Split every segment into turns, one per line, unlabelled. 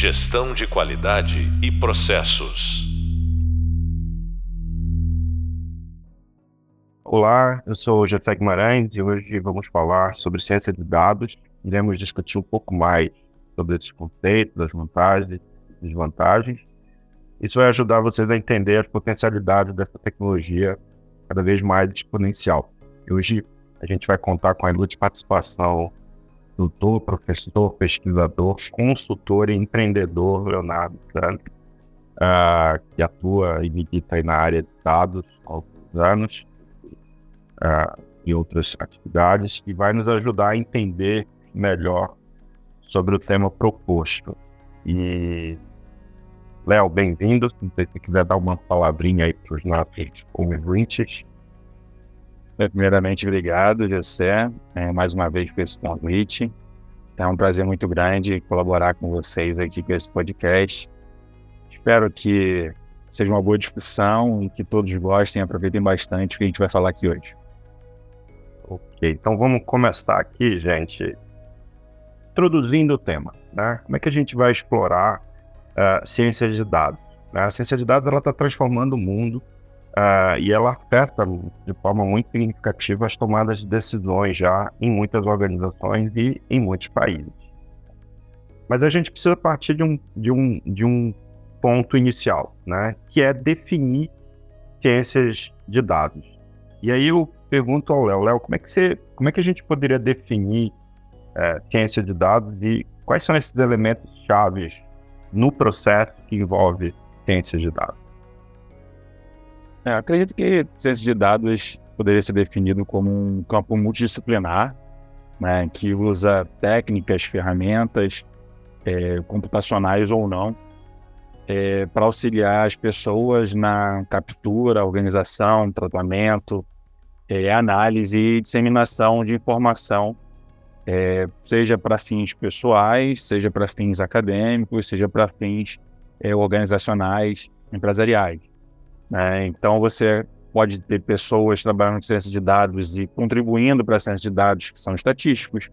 Gestão de qualidade e processos.
Olá, eu sou o José Guimarães e hoje vamos falar sobre ciência de dados. Iremos discutir um pouco mais sobre esses conceitos, as vantagens e desvantagens. Isso vai ajudar vocês a entender as potencialidades dessa tecnologia cada vez mais exponencial. E hoje a gente vai contar com a ilustre participação doutor, professor, pesquisador, consultor e empreendedor Leonardo Santos, uh, que atua e milita na área de dados há alguns anos uh, e outras atividades, e vai nos ajudar a entender melhor sobre o tema proposto. E Léo, bem-vindo. Se você quiser dar uma palavrinha aí para os nossos ouvintes.
É, primeiramente, obrigado, José, é, mais uma vez por esse convite. É um prazer muito grande colaborar com vocês aqui com esse podcast. Espero que seja uma boa discussão e que todos gostem aproveitem bastante o que a gente vai falar aqui hoje.
Ok, então vamos começar aqui, gente, introduzindo o tema. Né? Como é que a gente vai explorar uh, ciência de dados? Né? A ciência de dados está transformando o mundo Uh, e ela afeta de forma muito significativa as tomadas de decisões já em muitas organizações e em muitos países. Mas a gente precisa partir de um, de um, de um ponto inicial, né, que é definir ciências de dados. E aí eu pergunto ao Léo, Léo, como é que você, como é que a gente poderia definir é, ciência de dados e quais são esses elementos chaves no processo que envolve ciências de dados?
É, acredito que ciência de dados poderia ser definido como um campo multidisciplinar, né, que usa técnicas, ferramentas é, computacionais ou não, é, para auxiliar as pessoas na captura, organização, tratamento, é, análise e disseminação de informação, é, seja para fins pessoais, seja para fins acadêmicos, seja para fins é, organizacionais, empresariais. Né? Então, você pode ter pessoas trabalhando com ciência de dados e contribuindo para a ciência de dados, que são estatísticos,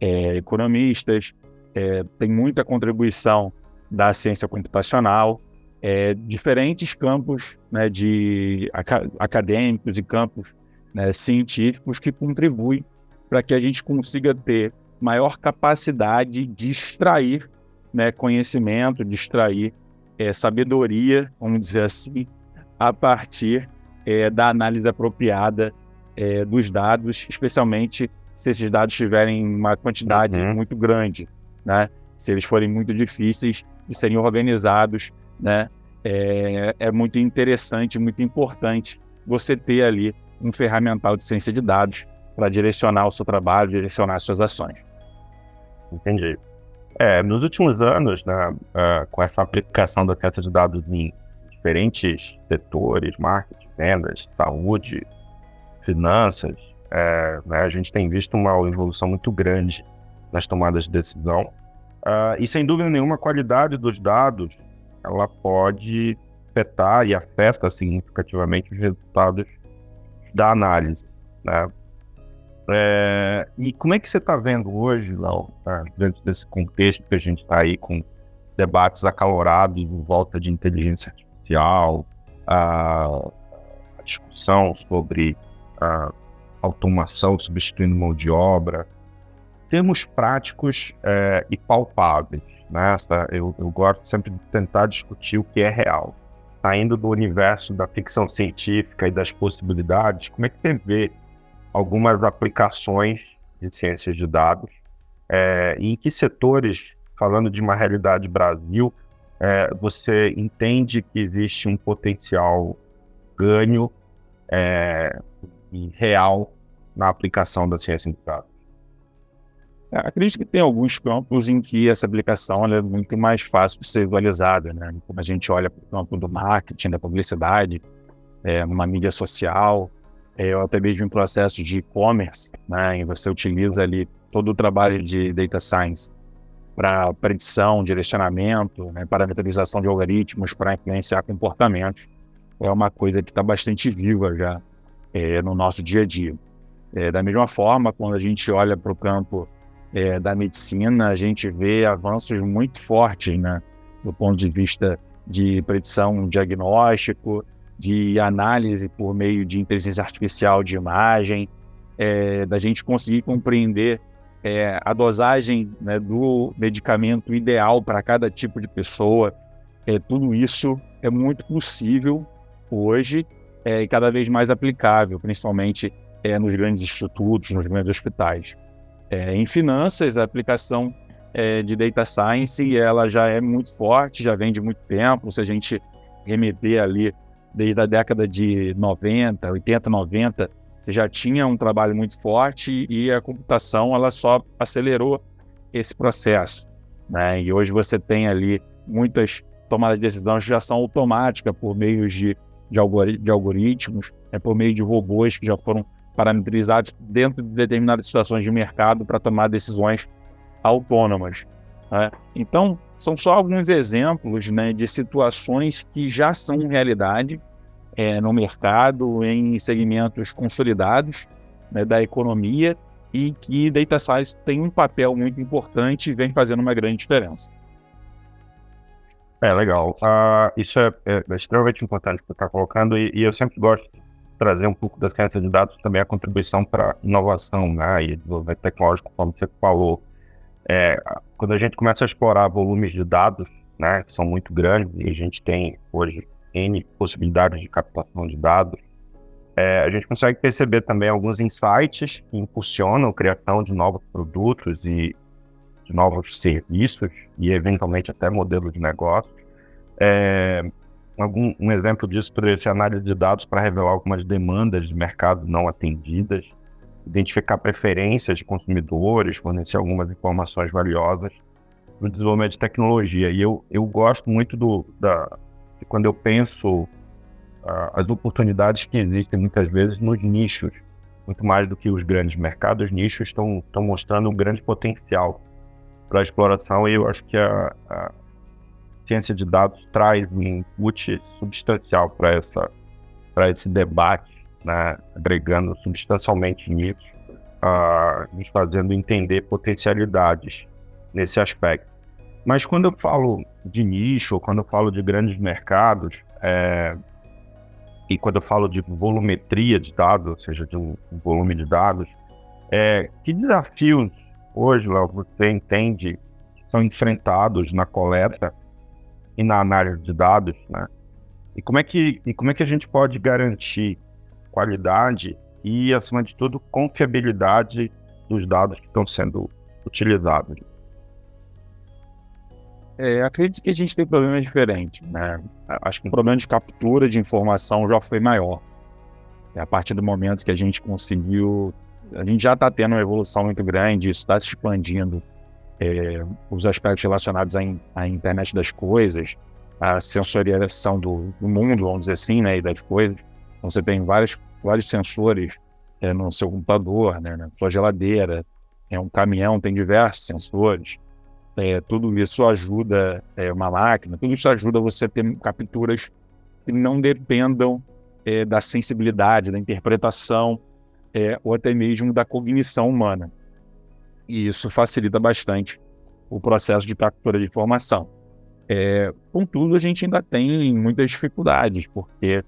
é, economistas, é, tem muita contribuição da ciência computacional, é, diferentes campos né, de aca acadêmicos e campos né, científicos que contribuem para que a gente consiga ter maior capacidade de extrair né, conhecimento, de extrair é, sabedoria, vamos dizer assim, a partir é, da análise apropriada é, dos dados, especialmente se esses dados tiverem uma quantidade uhum. muito grande, né? Se eles forem muito difíceis de serem organizados, né? É, é muito interessante, muito importante você ter ali um ferramental de ciência de dados para direcionar o seu trabalho, direcionar as suas ações.
Entendi. É, nos últimos anos, né, uh, com essa aplicação da ciência de dados em diferentes setores, marketing, vendas, saúde, finanças, é, né, a gente tem visto uma evolução muito grande nas tomadas de decisão. Uh, e sem dúvida nenhuma, a qualidade dos dados ela pode afetar e afeta significativamente os resultados da análise. Né? É, e como é que você está vendo hoje, Lau, tá, dentro desse contexto que a gente está aí com debates acalorados em volta de inteligência artificial? A, a discussão sobre a automação substituindo mão de obra, termos práticos é, e palpáveis. Né? eu, eu gosto sempre de tentar discutir o que é real. Saindo do universo da ficção científica e das possibilidades, como é que você vê algumas aplicações de ciências de dados é, e em que setores, falando de uma realidade Brasil, é, você entende que existe um potencial ganho é, real na aplicação da ciência em dados?
É, acredito que tem alguns campos em que essa aplicação é muito mais fácil de ser visualizada, né? Quando a gente olha para o campo do marketing, da publicidade, é, numa mídia social, é, ou até mesmo em processo de e-commerce, né? E você utiliza ali todo o trabalho de data science para predição, direcionamento, né, parametrização de algoritmos para influenciar comportamentos, é uma coisa que está bastante viva já é, no nosso dia a dia. É, da mesma forma, quando a gente olha para o campo é, da medicina, a gente vê avanços muito fortes, né? Do ponto de vista de predição diagnóstico, de análise por meio de inteligência artificial de imagem, é, da gente conseguir compreender é, a dosagem né, do medicamento ideal para cada tipo de pessoa. É, tudo isso é muito possível hoje é, e cada vez mais aplicável, principalmente é, nos grandes institutos, nos grandes hospitais. É, em finanças, a aplicação é, de data science ela já é muito forte, já vem de muito tempo. Se a gente remeter ali desde a década de 90, 80, 90, você já tinha um trabalho muito forte e a computação ela só acelerou esse processo. Né? E hoje você tem ali muitas tomadas de decisão já são automáticas por meio de, de, algori de algoritmos, é por meio de robôs que já foram parametrizados dentro de determinadas situações de mercado para tomar decisões autônomas. Né? Então, são só alguns exemplos né, de situações que já são realidade é, no mercado, em segmentos consolidados né, da economia e que Data Science tem um papel muito importante e vem fazendo uma grande diferença.
É, legal. Uh, isso é, é, extremamente importante que você está colocando e, e, eu sempre gosto de trazer um pouco das ciências de dados também a contribuição para inovação né, e desenvolvimento tecnológico, como você falou. É, quando a gente começa a explorar volumes de dados, né, que são muito grandes, e a gente tem hoje N possibilidades de captação de dados, é, a gente consegue perceber também alguns insights que impulsionam a criação de novos produtos e de novos serviços e eventualmente até modelos de negócio. É, algum, um exemplo disso poderia ser análise de dados para revelar algumas demandas de mercado não atendidas, identificar preferências de consumidores, fornecer algumas informações valiosas no desenvolvimento de tecnologia. E eu, eu gosto muito do, da, quando eu penso uh, as oportunidades que existem muitas vezes nos nichos, muito mais do que os grandes mercados, os nichos estão, estão mostrando um grande potencial para a exploração e eu acho que a, a ciência de dados traz um input substancial para essa para esse debate né, agregando substancialmente nisso, uh, nos fazendo entender potencialidades nesse aspecto. Mas quando eu falo de nicho, quando eu falo de grandes mercados, é, e quando eu falo de volumetria de dados, ou seja, de um volume de dados, é, que desafios hoje, Léo, você entende que são enfrentados na coleta e na análise de dados, né? E como é que, e como é que a gente pode garantir qualidade e, acima de tudo, confiabilidade dos dados que estão sendo utilizados.
É, acredito que a gente tem problemas diferentes, né? Acho que o problema de captura de informação já foi maior. É a partir do momento que a gente conseguiu, a gente já está tendo uma evolução muito grande, isso está se expandindo. É, os aspectos relacionados à, à, internet das coisas, a sensorialização do, do, mundo, vamos dizer assim, né, e das coisas. Então, você tem vários, vários sensores é, no seu computador, né, na sua geladeira, é um caminhão, tem diversos sensores. É, tudo isso ajuda é, uma máquina, tudo isso ajuda você a ter capturas que não dependam é, da sensibilidade, da interpretação é, ou até mesmo da cognição humana. E isso facilita bastante o processo de captura de informação. É, contudo, a gente ainda tem muitas dificuldades, porque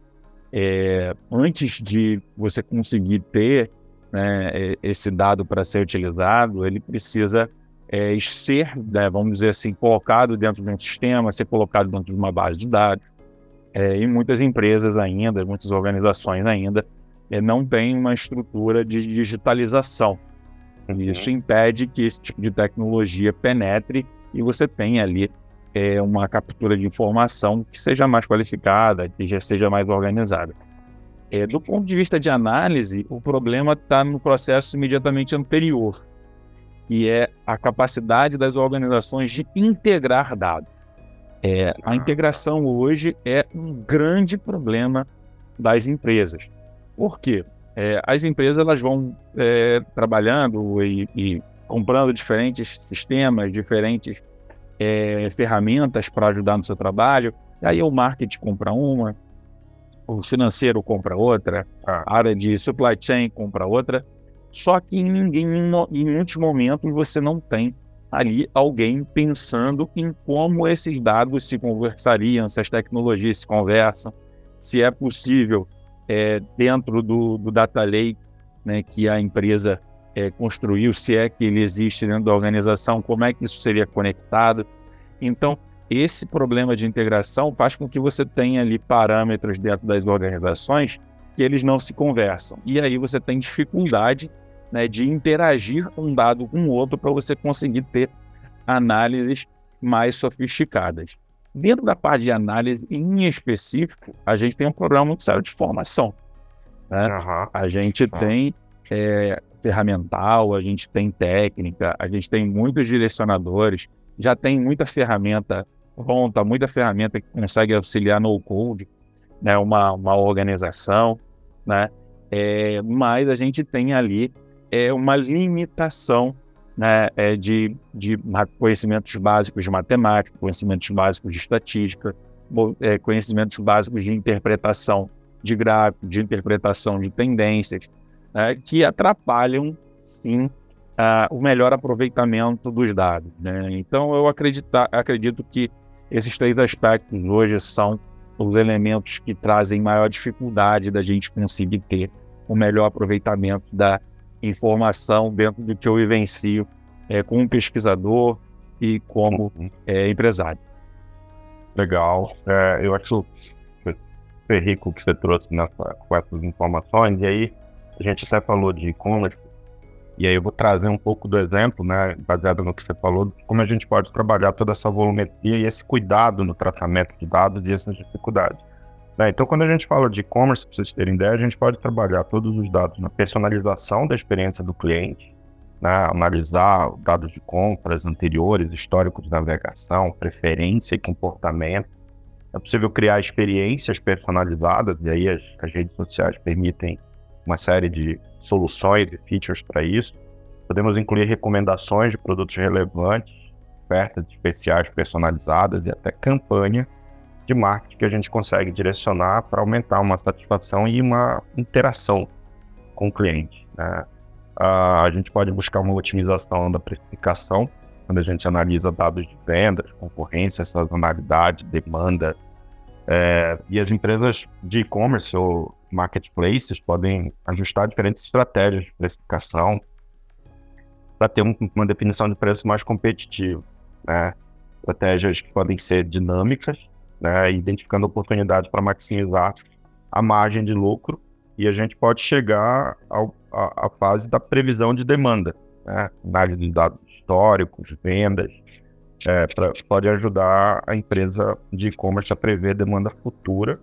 é, antes de você conseguir ter né, esse dado para ser utilizado, ele precisa é, ser, né, vamos dizer assim, colocado dentro de um sistema, ser colocado dentro de uma base de dados. É, e muitas empresas ainda, muitas organizações ainda, é, não têm uma estrutura de digitalização. Uhum. Isso impede que esse tipo de tecnologia penetre e você tenha ali é, uma captura de informação que seja mais qualificada, que já seja mais organizada. É, do ponto de vista de análise, o problema está no processo imediatamente anterior, que é a capacidade das organizações de integrar dados. É, a integração hoje é um grande problema das empresas. Por quê? É, as empresas elas vão é, trabalhando e, e, comprando diferentes sistemas, diferentes é, ferramentas para ajudar no seu trabalho. E aí o marketing compra uma, o financeiro compra outra, a área de supply chain compra outra. Só que em, ninguém, em muitos momentos você não tem ali alguém pensando em como esses dados se conversariam, se as tecnologias se conversam, se é possível é, dentro do, do data lake né, que a empresa é, construiu, se é que ele existe dentro da organização, como é que isso seria conectado. Então, esse problema de integração faz com que você tenha ali parâmetros dentro das organizações que eles não se conversam. E aí você tem dificuldade né, de interagir um dado com o outro para você conseguir ter análises mais sofisticadas. Dentro da parte de análise, em específico, a gente tem um problema muito sério de formação. Né? Uhum. A gente uhum. tem é, ferramental, a gente tem técnica, a gente tem muitos direcionadores, já tem muita ferramenta pronta, muita ferramenta que consegue auxiliar no code, né, uma, uma organização, né, é, mas a gente tem ali é, uma limitação né, é, de, de conhecimentos básicos de matemática, conhecimentos básicos de estatística, é, conhecimentos básicos de interpretação de gráfico, de interpretação de tendências, né, que atrapalham, sim, uh, o melhor aproveitamento dos dados. Né? Então, eu acredito que esses três aspectos hoje são os elementos que trazem maior dificuldade da gente conseguir ter o melhor aproveitamento da informação dentro do que eu vivencio é, como pesquisador e como uhum. é, empresário.
Legal. É, eu acho super rico que você trouxe nessa, com essas informações. E aí, a gente até falou de e-commerce, e aí eu vou trazer um pouco do exemplo, né, baseado no que você falou, como a gente pode trabalhar toda essa volumetria e esse cuidado no tratamento de dados e essas dificuldades. Né? Então, quando a gente fala de e-commerce, para vocês terem ideia, a gente pode trabalhar todos os dados na personalização da experiência do cliente, né? analisar dados de compras anteriores, histórico de navegação, preferência e comportamento. É possível criar experiências personalizadas, e aí as, as redes sociais permitem uma série de soluções e features para isso. Podemos incluir recomendações de produtos relevantes, ofertas especiais personalizadas e até campanha de marketing que a gente consegue direcionar para aumentar uma satisfação e uma interação com o cliente. Né? Uh, a gente pode buscar uma otimização da precificação, quando a gente analisa dados de vendas, concorrência, sazonalidade, demanda. É, e as empresas de e-commerce ou marketplaces podem ajustar diferentes estratégias de precificação para ter um, uma definição de preço mais competitivo. Né? Estratégias que podem ser dinâmicas, né, identificando oportunidades para maximizar a margem de lucro e a gente pode chegar à fase da previsão de demanda, né, análise de dados históricos, vendas, é, pra, pode ajudar a empresa de e-commerce a prever demanda futura,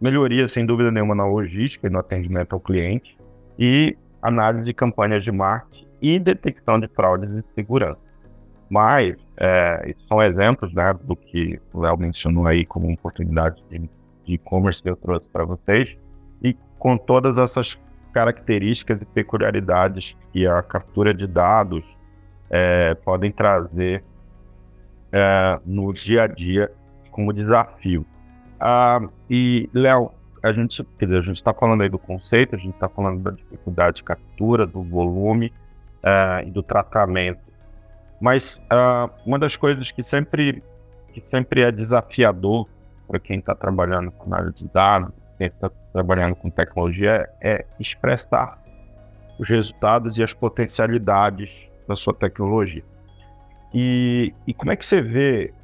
melhoria sem dúvida nenhuma na logística e no atendimento ao cliente e análise de campanhas de marketing e detecção de fraudes e segurança. Mas é, são exemplos né, do que o Léo mencionou aí como oportunidade de e-commerce que eu trouxe para vocês. E com todas essas características e peculiaridades que a captura de dados é, podem trazer é, no dia a dia como desafio. Ah, e, Léo, a gente está falando aí do conceito, a gente está falando da dificuldade de captura, do volume é, e do tratamento mas uh, uma das coisas que sempre, que sempre é desafiador para quem está trabalhando com análise de dados, quem está trabalhando com tecnologia, é expressar os resultados e as potencialidades da sua tecnologia. E, e como é que você vê,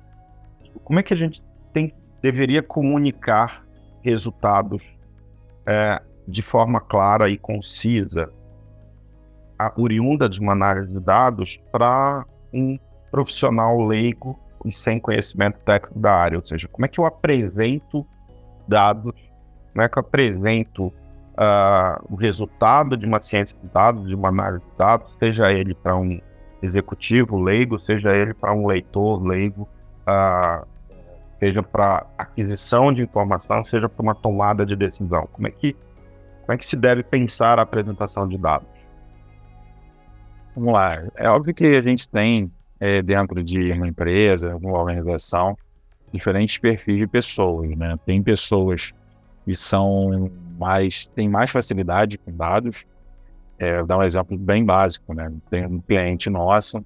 como é que a gente tem, deveria comunicar resultados é, de forma clara e concisa, a, oriunda de uma análise de dados, para um profissional leigo e sem conhecimento técnico da área, ou seja, como é que eu apresento dados, como é que eu apresento uh, o resultado de uma ciência de dados, de uma análise de dados, seja ele para um executivo leigo, seja ele para um leitor leigo, uh, seja para aquisição de informação, seja para uma tomada de decisão. Como é que como é que se deve pensar a apresentação de dados?
Vamos lá. É óbvio que a gente tem é, dentro de uma empresa, alguma organização, diferentes perfis de pessoas, né? Tem pessoas que são mais têm mais facilidade com dados, É, vou dar um exemplo bem básico, né? Tem um cliente nosso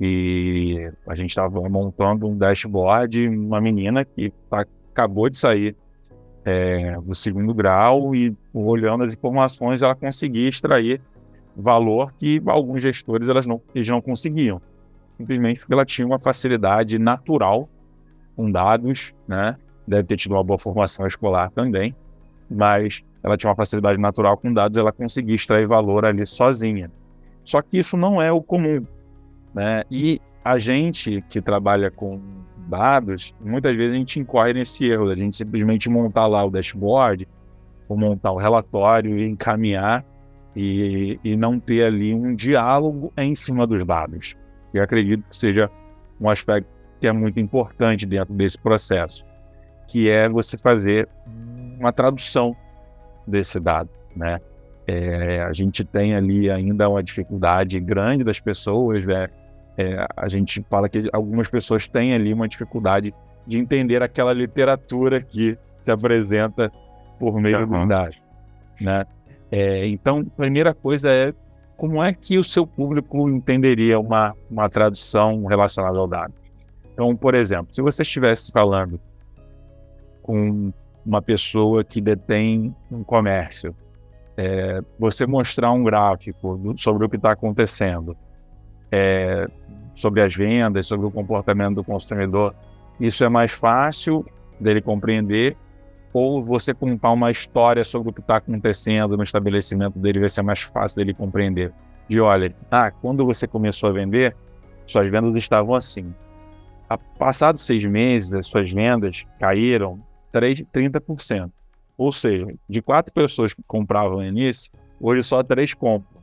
e a gente estava montando um dashboard, uma menina que tá, acabou de sair é, do segundo grau e olhando as informações ela conseguia extrair valor que alguns gestores elas não, eles não conseguiam, simplesmente porque ela tinha uma facilidade natural com dados, né? Deve ter tido uma boa formação escolar também, mas ela tinha uma facilidade natural com dados, ela conseguia extrair valor ali sozinha. Só que isso não é o comum, né? E a gente que trabalha com dados, muitas vezes a gente incorre nesse erro, a gente simplesmente montar lá o dashboard, ou montar o relatório e encaminhar e, e não ter ali um diálogo em cima dos dados. Eu acredito que seja um aspecto que é muito importante dentro desse processo, que é você fazer uma tradução desse dado, né? É, a gente tem ali ainda uma dificuldade grande das pessoas, né? É, a gente fala que algumas pessoas têm ali uma dificuldade de entender aquela literatura que se apresenta por meio uhum. do dado, né? É, então, primeira coisa é como é que o seu público entenderia uma, uma tradução relacionada ao dado. Então, por exemplo, se você estivesse falando com uma pessoa que detém um comércio, é, você mostrar um gráfico sobre o que está acontecendo, é, sobre as vendas, sobre o comportamento do consumidor, isso é mais fácil dele compreender ou você contar uma história sobre o que está acontecendo no estabelecimento dele vai ser mais fácil dele compreender. De olha, ah, quando você começou a vender, suas vendas estavam assim. Passados seis meses, as suas vendas caíram 3, 30%. Ou seja, de quatro pessoas que compravam no início, hoje só três compram.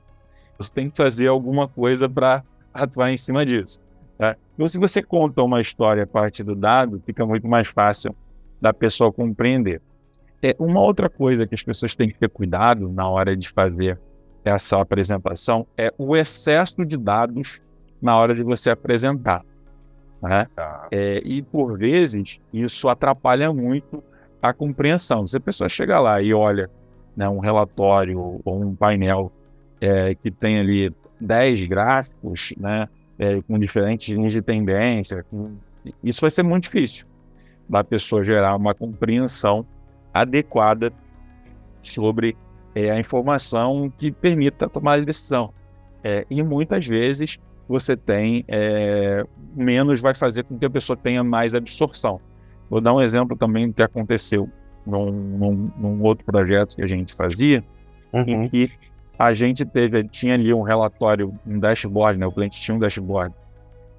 Você tem que fazer alguma coisa para atuar em cima disso. Tá? Então, se você conta uma história a partir do dado, fica muito mais fácil da pessoa compreender. É, uma outra coisa que as pessoas têm que ter cuidado na hora de fazer essa apresentação é o excesso de dados na hora de você apresentar. Né? Tá. É, e por vezes isso atrapalha muito a compreensão. Se a pessoa chega lá e olha né, um relatório ou um painel é, que tem ali 10 gráficos, né, é, com diferentes linhas de tendência, com... isso vai ser muito difícil da pessoa gerar uma compreensão adequada sobre é, a informação que permita tomar a decisão. É, e muitas vezes você tem é, menos vai fazer com que a pessoa tenha mais absorção. Vou dar um exemplo também do que aconteceu num, num, num outro projeto que a gente fazia, uhum. em que a gente teve, tinha ali um relatório, um dashboard, né? O cliente tinha um dashboard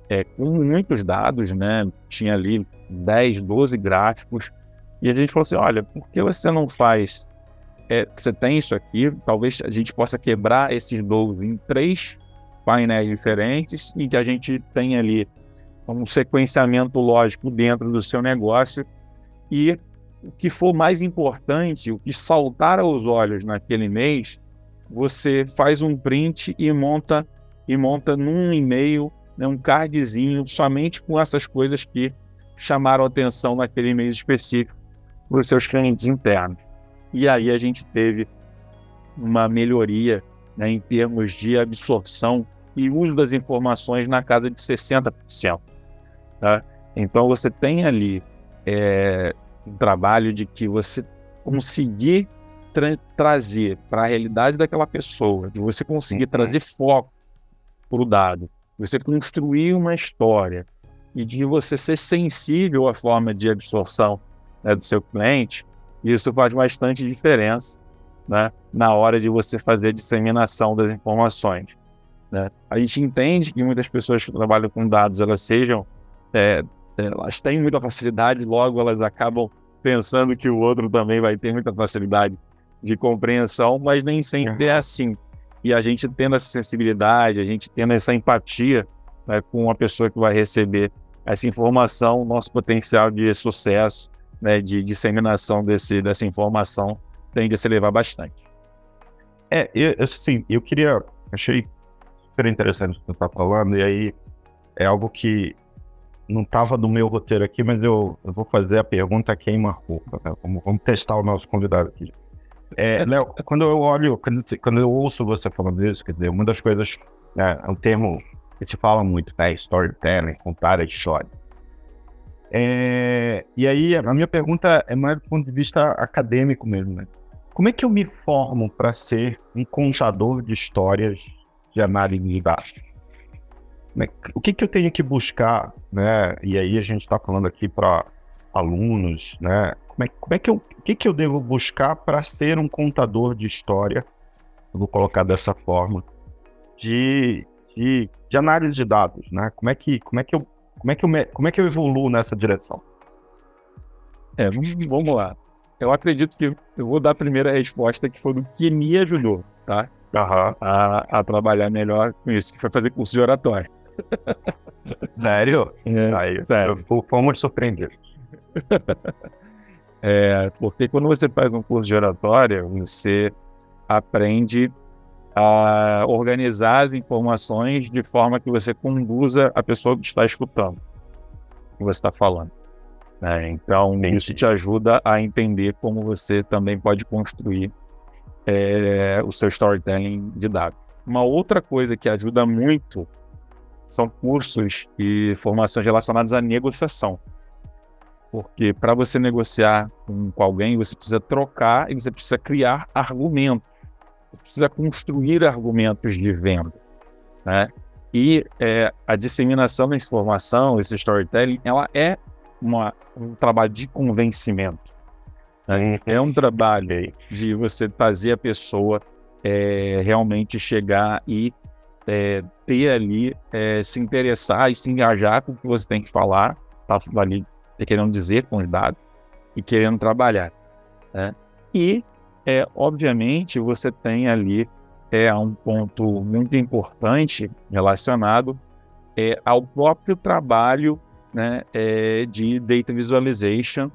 é, com muitos dados, né? Tinha ali 10, 12 gráficos. E a gente falou assim: olha, por que você não faz? É, você tem isso aqui, talvez a gente possa quebrar esses 12 em três painéis diferentes e que a gente tenha ali um sequenciamento lógico dentro do seu negócio e o que for mais importante, o que saltar aos olhos naquele mês, você faz um print e monta e monta num e-mail, né, um cardzinho somente com essas coisas que chamaram atenção naquele mês específico para os seus clientes internos. E aí a gente teve uma melhoria né, em termos de absorção e uso das informações na casa de 60%. Tá? Então você tem ali é, um trabalho de que você conseguir tra trazer para a realidade daquela pessoa, de você conseguir uhum. trazer foco para o dado, você construir uma história e de você ser sensível à forma de absorção né, do seu cliente, isso faz bastante diferença né, na hora de você fazer a disseminação das informações. Né? A gente entende que muitas pessoas que trabalham com dados elas sejam é, elas têm muita facilidade, logo elas acabam pensando que o outro também vai ter muita facilidade de compreensão, mas nem sempre é assim. E a gente tendo essa sensibilidade, a gente tendo essa empatia né, com a pessoa que vai receber essa informação, nosso potencial de sucesso, né, de disseminação desse, dessa informação tende a se elevar bastante.
É, eu, assim, eu queria, achei super interessante o que você está falando, e aí é algo que não estava no meu roteiro aqui, mas eu, eu, vou fazer a pergunta queima-roupa. Né? Vamos, vamos testar o nosso convidado aqui. É, Léo, quando eu olho, quando, quando, eu ouço você falando isso, quer dizer, uma das coisas, né, é um termo que se fala muito, né? Storytelling, contar a história. É, e aí, a minha pergunta é mais do ponto de vista acadêmico mesmo, né? Como é que eu me formo para ser um contador de histórias de análise de dados? É, o que, que eu tenho que buscar, né? E aí a gente está falando aqui para alunos, né? Como é, como é que eu, o que, que eu devo buscar para ser um contador de história? Eu vou colocar dessa forma de, de, de análise de dados, né? Como é que, como é que eu, como é que eu, como é que eu evoluo nessa direção?
É, vamos lá. Eu acredito que eu vou dar a primeira resposta que foi do que me ajudou, tá?
Uhum.
A, a trabalhar melhor com isso, que foi fazer curso de oratório.
Sério?
É,
Aí,
sério.
Fomos surpreendidos.
é, porque quando você faz um curso de oratória, você aprende a organizar as informações de forma que você conduza a pessoa que está escutando o que você está falando. Né? Então, Entendi. isso te ajuda a entender como você também pode construir é, o seu storytelling de dados. Uma outra coisa que ajuda muito são cursos e formações relacionadas à negociação. Porque para você negociar com, com, alguém, você precisa trocar e você precisa criar argumentos. Você precisa construir argumentos de venda. Né? E é, a disseminação da informação, esse storytelling, ela é uma, um trabalho de convencimento. Né? É um trabalho de você fazer a pessoa é, realmente chegar e é, ter ali, é, se interessar e se engajar com o que você tem que falar, tá ali querendo dizer com os dados e querendo trabalhar. Né? E, é, obviamente, você tem ali é, um ponto muito importante relacionado é, ao próprio trabalho né, é, de data visualization,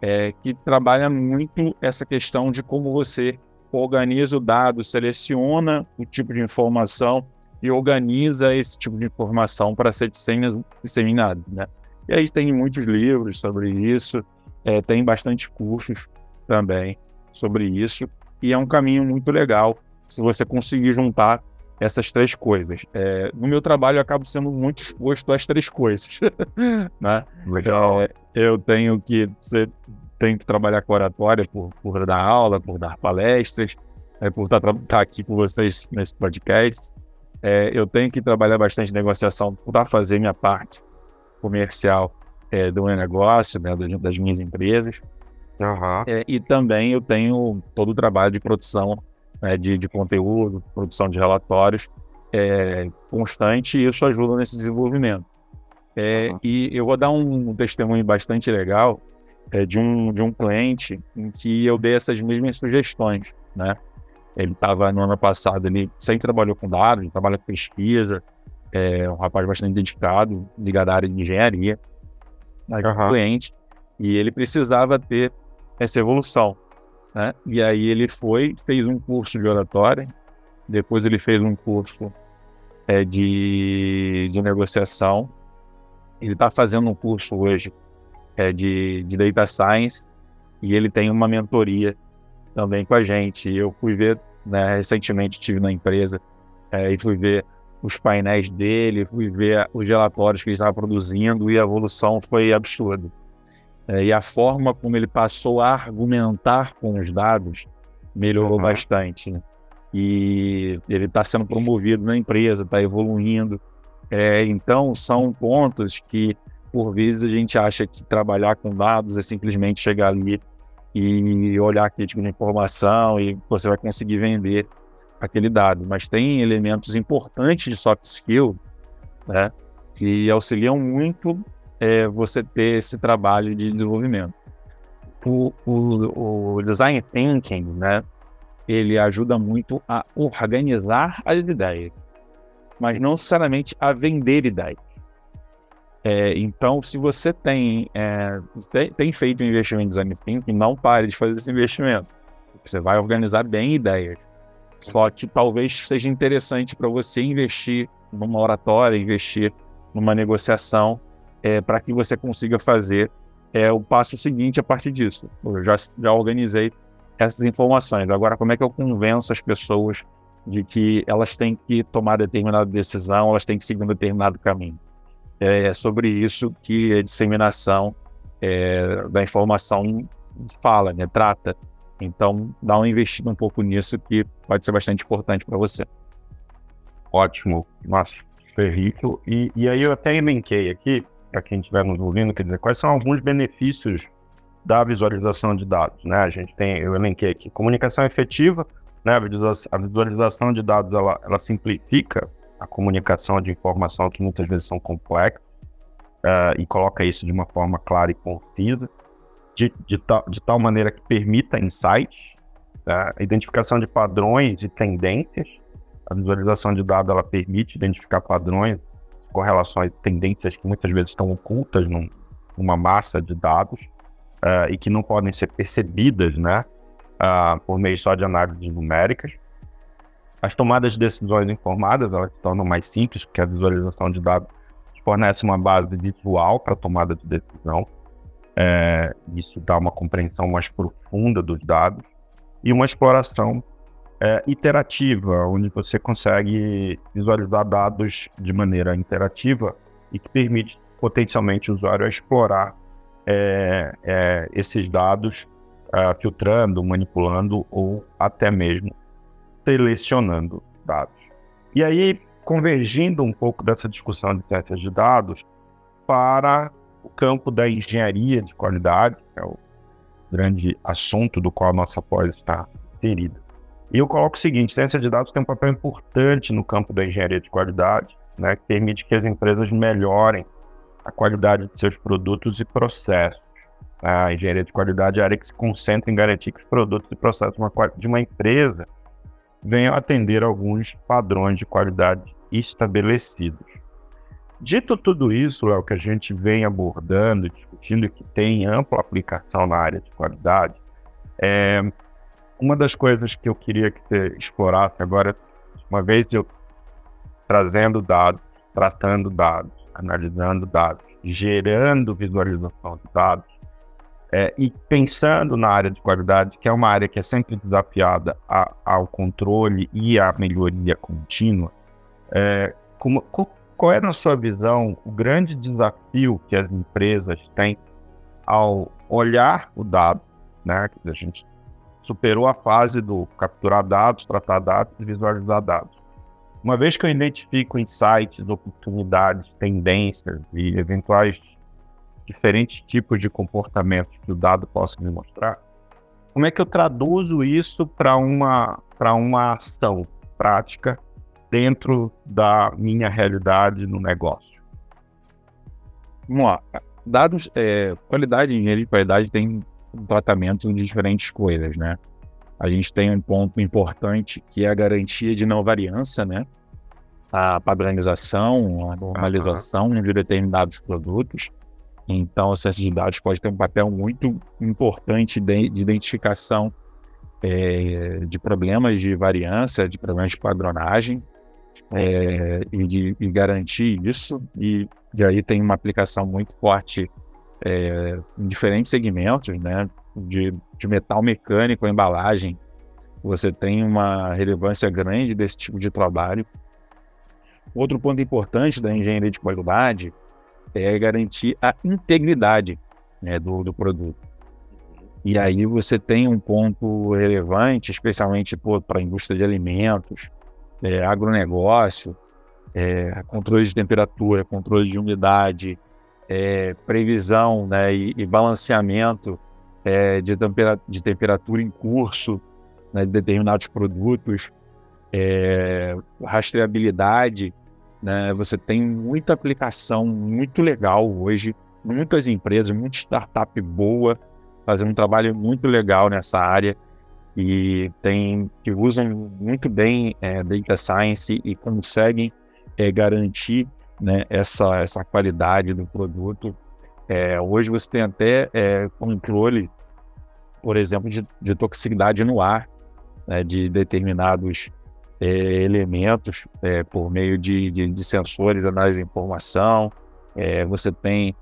é, que trabalha muito essa questão de como você organiza o dado, seleciona o tipo de informação e organiza esse tipo de informação para ser disseminado. Né? E aí tem muitos livros sobre isso, é, tem bastante cursos também sobre isso, e é um caminho muito legal se você conseguir juntar essas três coisas. É, no meu trabalho, eu acabo sendo muito exposto às três coisas. né?
Legal.
É, eu tenho que tenho que trabalhar com oratória por, por dar aula, por dar palestras, é, por estar, tá, estar tá aqui com vocês nesse podcast. É, eu tenho que trabalhar bastante negociação para fazer minha parte comercial é, do meu negócio, né, das minhas empresas.
Uhum.
É, e também eu tenho todo o trabalho de produção né, de, de, conteúdo, produção de relatórios é, constante e isso ajuda nesse desenvolvimento. Uhum. E eu vou dar um, testemunho bastante legal é, de, um, de um cliente em que eu dei essas mesmas sugestões, né? Ele estava no ano passado, ele sempre trabalhou com dados, trabalha com pesquisa, é um rapaz bastante dedicado, ligado à área de engenharia, uhum. cliente, e ele precisava ter essa evolução. Né? E aí ele foi, fez um curso de oratória, depois ele fez um curso é, de, de negociação, ele está fazendo um curso hoje é, de, de Data Science, e ele tem uma mentoria também com a gente. Eu fui ver, né, recentemente estive na empresa é, e fui ver os painéis dele, fui ver os relatórios que ele estava produzindo e a evolução foi absurda. É, e a forma como ele passou a argumentar com os dados melhorou uhum. bastante. Né? E ele está sendo promovido na empresa, está evoluindo. É, então, são pontos que, por vezes, a gente acha que trabalhar com dados é simplesmente chegar ali e olhar aquele tipo de informação e você vai conseguir vender aquele dado. Mas tem elementos importantes de soft skill né, que auxiliam muito é, você ter esse trabalho de desenvolvimento. O, o, o design thinking, né, ele ajuda muito a organizar as ideias, mas não necessariamente a vender ideias. É, então, se você tem, é, tem, tem, feito um investimento em design thinking, não pare de fazer esse investimento. Você vai organizar bem ideias. Só que talvez seja interessante para você investir numa oratória, investir numa negociação, é, para que você consiga fazer é, o passo seguinte a partir disso. Eu já, já organizei essas informações. Agora, como é que eu convenço as pessoas de que elas têm que tomar determinada decisão, elas têm que seguir um determinado caminho? É sobre isso que a disseminação é, da informação fala, né, trata. Então, dá uma investida um pouco nisso que pode ser bastante importante para você.
Ótimo, nossa, super rico. E, e aí eu até elenquei aqui, para quem estiver nos ouvindo, quer dizer, quais são alguns benefícios da visualização de dados, né? A gente tem, eu elenquei aqui, comunicação efetiva, né? A visualização de dados, ela, ela simplifica a comunicação de informação que muitas vezes são complexas uh, e coloca isso de uma forma clara e concisa de, de, tal, de tal maneira que permita insights, a identificação de padrões e tendências. A visualização de dados ela permite identificar padrões, correlações, tendências que muitas vezes estão ocultas num, numa massa de dados uh, e que não podem ser percebidas, né, uh, por meio só de análises numéricas. As tomadas de decisões informadas elas se tornam mais simples, porque a visualização de dados fornece uma base visual para a tomada de decisão. É, isso dá uma compreensão mais profunda dos dados e uma exploração é, iterativa, onde você consegue visualizar dados de maneira interativa e que permite potencialmente o usuário explorar é, é, esses dados, é, filtrando, manipulando ou até mesmo selecionando dados. E aí, convergindo um pouco dessa discussão de ciências de dados para o campo da engenharia de qualidade, que é o grande assunto do qual a nossa pós está inserida. E eu coloco o seguinte: ciência de dados tem um papel importante no campo da engenharia de qualidade, né, que permite que as empresas melhorem a qualidade de seus produtos e processos. A engenharia de qualidade é a área que se concentra em garantir que os produtos e processos de uma empresa venham atender alguns padrões de qualidade estabelecidos. Dito tudo isso, é o que a gente vem abordando, discutindo, que tem ampla aplicação na área de qualidade, é, uma das coisas que eu queria que você explorasse agora, uma vez eu trazendo dados, tratando dados, analisando dados, gerando visualização de dados, é, e pensando na área de qualidade, que é uma área que é sempre desafiada a, ao controle e à melhoria contínua, é, como, qual é, na sua visão, o grande desafio que as empresas têm ao olhar o dado, né? A gente superou a fase do capturar dados, tratar dados e visualizar dados. Uma vez que eu identifico insights, oportunidades, tendências e eventuais diferentes tipos de comportamentos que o dado possa me mostrar, como é que eu traduzo isso para uma, uma ação prática dentro da minha realidade no negócio?
Vamos lá. Dados, é, qualidade, engenharia de qualidade tem um tratamento de diferentes coisas, né? A gente tem um ponto importante que é a garantia de não variância, né? A padronização, a normalização uhum. de determinados produtos. Então, a ciência de dados pode ter um papel muito importante de, de identificação é, de problemas de variância, de problemas de padronagem, é, e de e garantir isso. E, e aí tem uma aplicação muito forte é, em diferentes segmentos, né? De, de metal mecânico, embalagem, você tem uma relevância grande desse tipo de trabalho. Outro ponto importante da engenharia de qualidade é garantir a integridade né, do, do produto. E aí você tem um ponto relevante, especialmente para a indústria de alimentos, é, agronegócio, é, controle de temperatura, controle de umidade, é, previsão né, e, e balanceamento é, de, tempera de, temperatura em curso né, de determinados produtos, é, rastreabilidade. Né, você tem muita aplicação muito legal hoje, muitas empresas, muita startup boa, fazendo um trabalho muito legal nessa área e tem que usam muito bem é, data science e conseguem é, garantir né, essa, essa qualidade do produto. É, hoje você tem até é, controle, por exemplo, de, de toxicidade no ar, né, de determinados é, elementos é, por meio de, de, de, sensores, análise de informação. você tem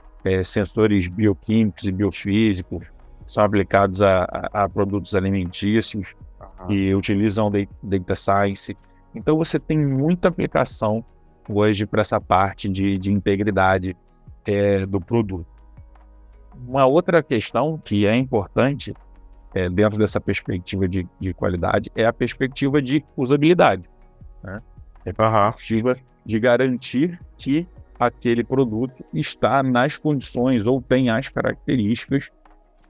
sensores bioquímicos e biofísicos são aplicados a, a, a produtos alimentícios uhum. e utilizam data science. Então você tem muita aplicação hoje para essa parte de, de integridade é, do produto. Uma outra questão que é importante é, dentro dessa perspectiva de, de, qualidade é a perspectiva de usabilidade. Né? É a perspectiva de garantir que aquele produto está nas condições ou tem as características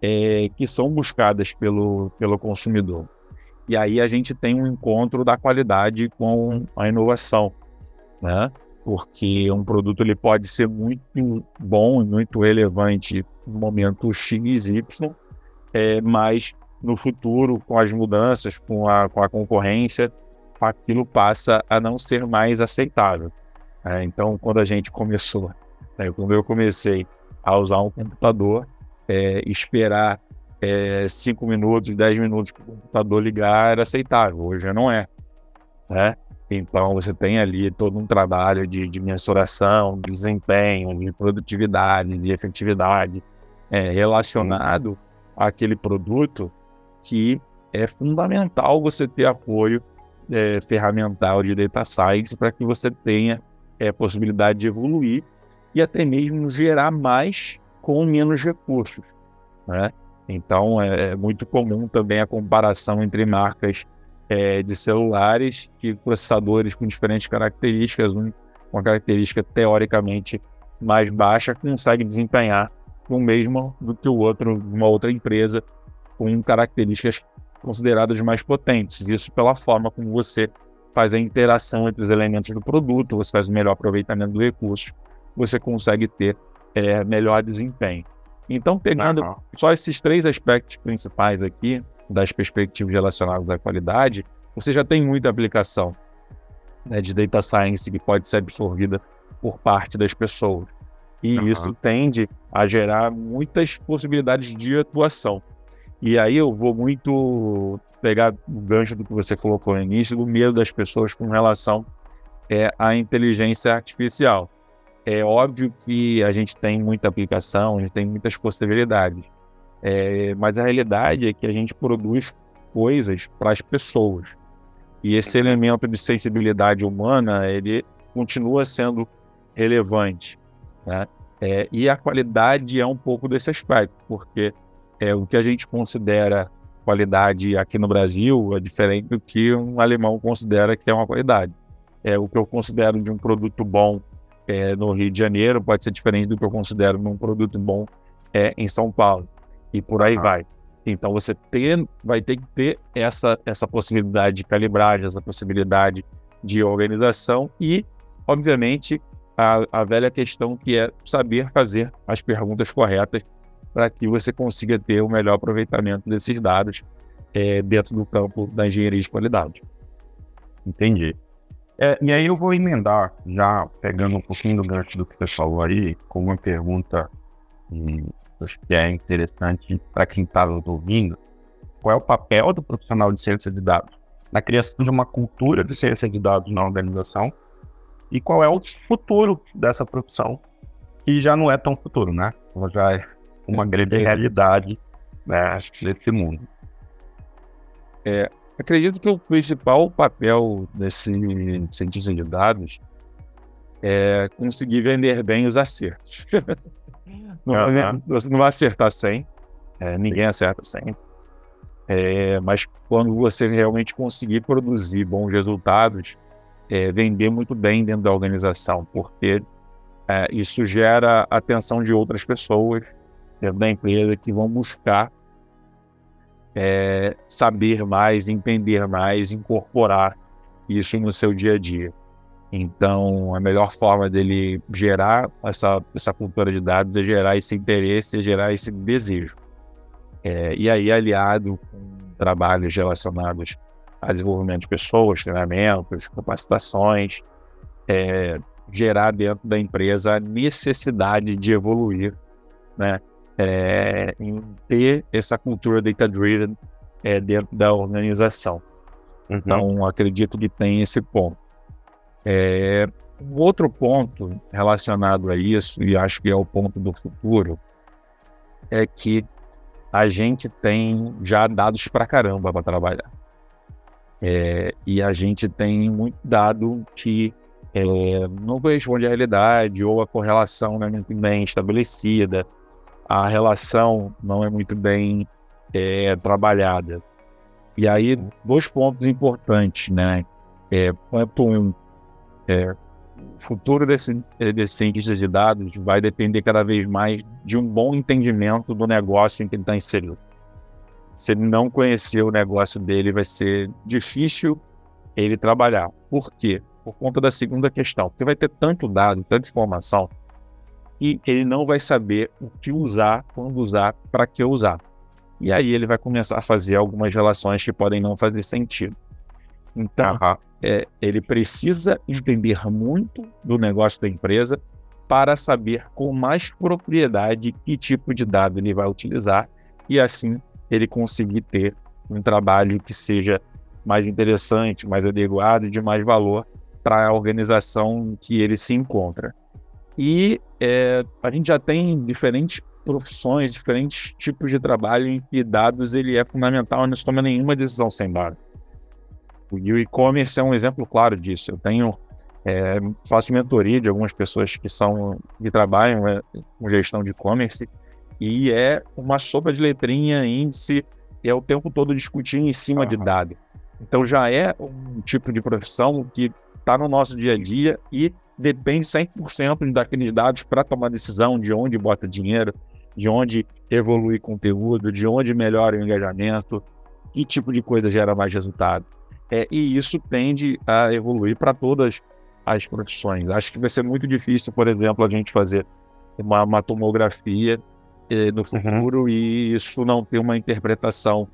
é, que são buscadas pelo, pelo consumidor. E aí a gente tem um encontro da qualidade com a inovação, né? Porque um produto ele pode ser muito bom, muito relevante no momento X, Y, é, mas no futuro, com as mudanças, com a, com a concorrência, aquilo passa a não ser mais aceitável. É, então, quando a gente começou, né, quando eu comecei a usar um computador, é, esperar é, cinco minutos, dez minutos para o computador ligar era aceitável. Hoje não é. Né? Então, você tem ali todo um trabalho de, de mensuração, de desempenho, de produtividade, de efetividade é, relacionado àquele produto que é fundamental você ter apoio é, ferramental de data science para que você tenha é, possibilidade de evoluir e até mesmo gerar mais com menos recursos. Né? Então, é, é muito comum também a comparação entre marcas é, de celulares e processadores com diferentes características. Um característica teoricamente mais baixa consegue desempenhar o mesmo do que o outro, uma outra empresa, com características consideradas mais potentes. Isso pela forma como você faz a interação entre os elementos do produto, você faz o melhor aproveitamento do recurso, você consegue ter é, melhor desempenho. Então, pegando uhum. só esses três aspectos principais aqui, das perspectivas relacionadas à qualidade, você já tem muita aplicação né, de data science que pode ser absorvida por parte das pessoas. E uhum. isso tende a gerar muitas possibilidades de atuação. E aí eu vou muito pegar o gancho do que você colocou no início, do medo das pessoas com relação é, à inteligência artificial. É óbvio que a gente tem muita aplicação, a gente tem muitas possibilidades, é, mas a realidade é que a gente produz coisas para as pessoas. E esse elemento de sensibilidade humana, ele continua sendo relevante. Né? É, e a qualidade é um pouco desse aspecto, porque é, o que a gente considera qualidade aqui no Brasil é diferente do que um alemão considera que é uma qualidade. É, o que eu considero de um produto bom é, no Rio de Janeiro pode ser diferente do que eu considero num produto bom é, em São Paulo. E por aí vai. Então você ter, vai ter que ter essa, essa possibilidade de calibragem, essa possibilidade de organização e, obviamente, a, a velha questão que é saber fazer as perguntas corretas para que você consiga ter o melhor aproveitamento desses dados é, dentro do campo da engenharia de qualidade.
Entendi. É, e aí eu vou emendar, já pegando um pouquinho do gancho do que você falou aí, com uma pergunta hum, que é interessante para quem está nos ouvindo. Qual é o papel do profissional de ciência de dados na criação de uma cultura de ciência de dados na organização? E qual é o futuro dessa profissão, que já não é tão futuro, né? Ela já é uma grande realidade né, desse mundo.
É, Acredito que o principal papel desse cientista de dados é conseguir vender bem os acertos. não, uhum. Você não vai acertar 100, é, ninguém acerta 100. É, mas quando você realmente conseguir produzir bons resultados, é, vender muito bem dentro da organização, porque é, isso gera atenção de outras pessoas dentro da empresa que vão buscar é, saber mais, entender mais, incorporar isso no seu dia a dia. Então, a melhor forma dele gerar essa, essa cultura de dados é gerar esse interesse, é gerar esse desejo. É, e aí, aliado com trabalhos relacionados a desenvolvimento de pessoas, treinamentos, capacitações, é, gerar dentro da empresa a necessidade de evoluir, né? é, em ter essa cultura data-driven é, dentro da organização. Uhum. Então, acredito que tem esse ponto. É, um outro ponto relacionado a isso, e acho que é o ponto do futuro, é que a gente tem já dados para caramba para trabalhar. É, e a gente tem muito dado que é, não corresponde à realidade ou a correlação não é muito bem estabelecida, a relação não é muito bem é, trabalhada. E aí, dois pontos importantes, né? É, ponto um, é, o futuro desse, desse cientista de dados vai depender cada vez mais de um bom entendimento do negócio em que ele está inserido. Se ele não conhecer o negócio dele, vai ser difícil ele trabalhar. Por quê? Por conta da segunda questão. Porque vai ter tanto dado, tanta informação, que ele não vai saber o que usar, quando usar, para que usar. E aí ele vai começar a fazer algumas relações que podem não fazer sentido. Então, uhum. é, ele precisa entender muito do negócio da empresa para saber com mais propriedade que tipo de dado ele vai utilizar e assim ele conseguir ter um trabalho que seja mais interessante, mais adequado e de mais valor para a organização que ele se encontra. E é, a gente já tem diferentes profissões, diferentes tipos de trabalho em que dados ele é fundamental e não se toma nenhuma decisão sem dados. E o e-commerce é um exemplo claro disso. Eu tenho é, faço mentoria de algumas pessoas que são que trabalham é, com gestão de e-commerce e é uma sopa de letrinha, índice, é o tempo todo discutindo em cima uhum. de dado. Então já é um tipo de profissão que está no nosso dia a dia e depende 100% daqueles dados para tomar decisão de onde bota dinheiro, de onde evolui conteúdo, de onde melhora o engajamento, que tipo de coisa gera mais resultado. É, e isso tende a evoluir para todas as profissões. Acho que vai ser muito difícil, por exemplo, a gente fazer uma, uma tomografia no uhum. futuro uhum. e isso não ter uma interpretação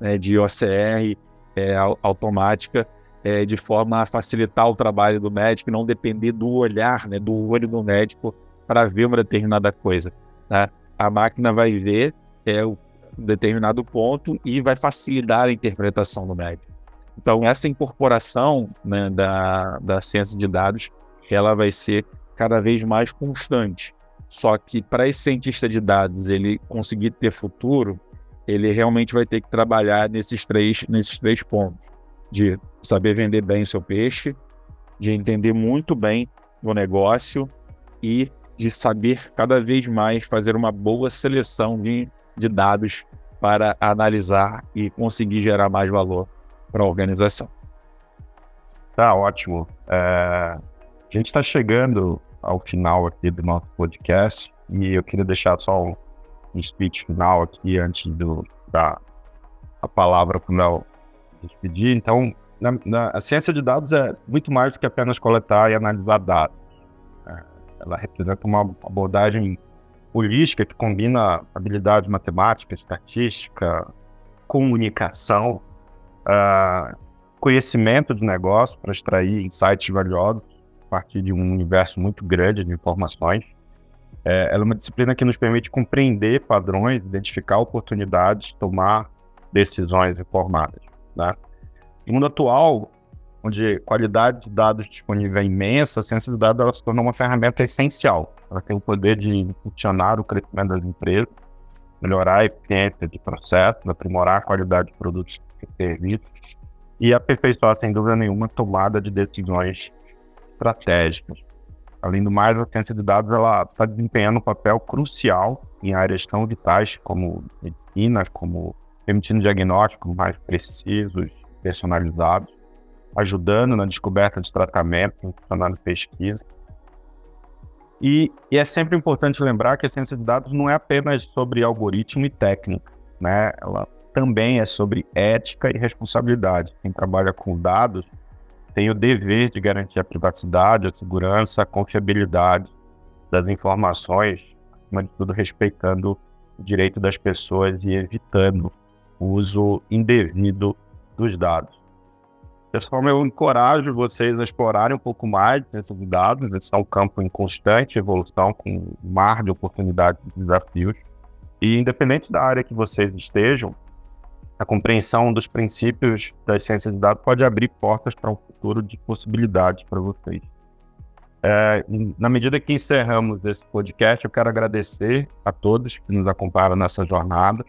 né, de OCR é, automática é, de forma a facilitar o trabalho do médico, não depender do olhar, né, do olho do médico para ver uma determinada coisa. Né? A máquina vai ver é, um determinado ponto e vai facilitar a interpretação do médico. Então, essa incorporação né, da, da ciência de dados, ela vai ser cada vez mais constante. Só que para esse cientista de dados ele conseguir ter futuro, ele realmente vai ter que trabalhar nesses três, nesses três pontos: de saber vender bem o seu peixe, de entender muito bem o negócio e de saber cada vez mais fazer uma boa seleção de, de dados para analisar e conseguir gerar mais valor para a organização.
Tá ótimo. É, a gente está chegando ao final aqui do nosso podcast e eu queria deixar só um, speech final aqui antes do, da a palavra para o Mel despedir. Então, na, na, a ciência de dados é muito mais do que apenas coletar e analisar dados. É, ela representa uma abordagem holística que combina habilidade matemática, estatística, comunicação uh, conhecimento de negócio para extrair insights valiosos partir de um universo muito grande de informações. É, ela é uma disciplina que nos permite compreender padrões, identificar oportunidades, tomar decisões informadas. Né? No mundo atual, onde qualidade de dados disponível é imensa, a ciência de dados ela se tornou uma ferramenta essencial. Ela tem o poder de impulsionar o crescimento das empresas, melhorar a eficiência de processos, aprimorar a qualidade de produtos serviços e aperfeiçoar, sem dúvida nenhuma, a tomada de decisões estratégicas. Além do mais, a ciência de dados está desempenhando um papel crucial em áreas tão vitais como medicina, como permitindo diagnósticos mais precisos, personalizados, ajudando na descoberta de tratamento, funcionando pesquisa. E, e, é sempre importante lembrar que a ciência de dados não é apenas sobre algoritmo e técnica, né? Ela também é sobre ética e responsabilidade. Quem trabalha com dados tem o dever de garantir a privacidade, a segurança, a confiabilidade das informações, acima de tudo respeitando o direito das pessoas e evitando o uso indevido dos dados. Forma, eu encorajo vocês a explorarem um pouco mais esses dados. Esse é um campo em constante evolução, com um mar de oportunidades e desafios. E independente da área que vocês estejam, a compreensão dos princípios das ciências de dados pode abrir portas para um futuro de possibilidades para vocês. É, na medida que encerramos esse podcast, eu quero agradecer a todos que nos acompanharam nessa jornada.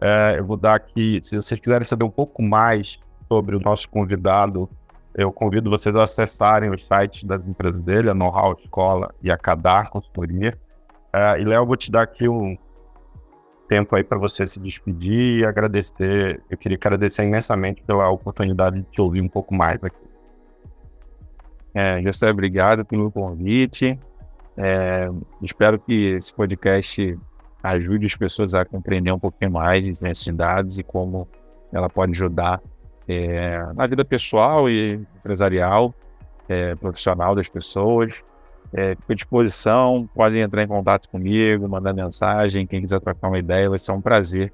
É, eu vou dar aqui, se vocês quiserem saber um pouco mais sobre o nosso convidado, eu convido vocês a acessarem os sites das empresas dele, a Know-How Escola e a Cadar Consultoria. É, e, Léo, vou te dar aqui um tempo aí para você se despedir e agradecer. Eu queria agradecer imensamente pela oportunidade de te ouvir um pouco mais aqui.
É, José, obrigado pelo convite. É, espero que esse podcast ajude as pessoas a compreender um pouquinho mais de necessidades e como ela pode ajudar é, na vida pessoal e empresarial, é, profissional das pessoas. É, fico à disposição, podem entrar em contato comigo, mandar mensagem, quem quiser trocar uma ideia, vai ser um prazer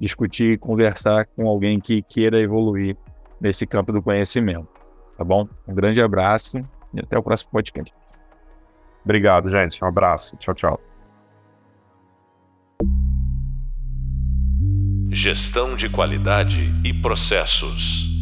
discutir e conversar com alguém que queira evoluir nesse campo do conhecimento. Tá bom? Um grande abraço e até o próximo podcast.
Obrigado, gente. Um abraço. Tchau, tchau.
Gestão de qualidade e processos.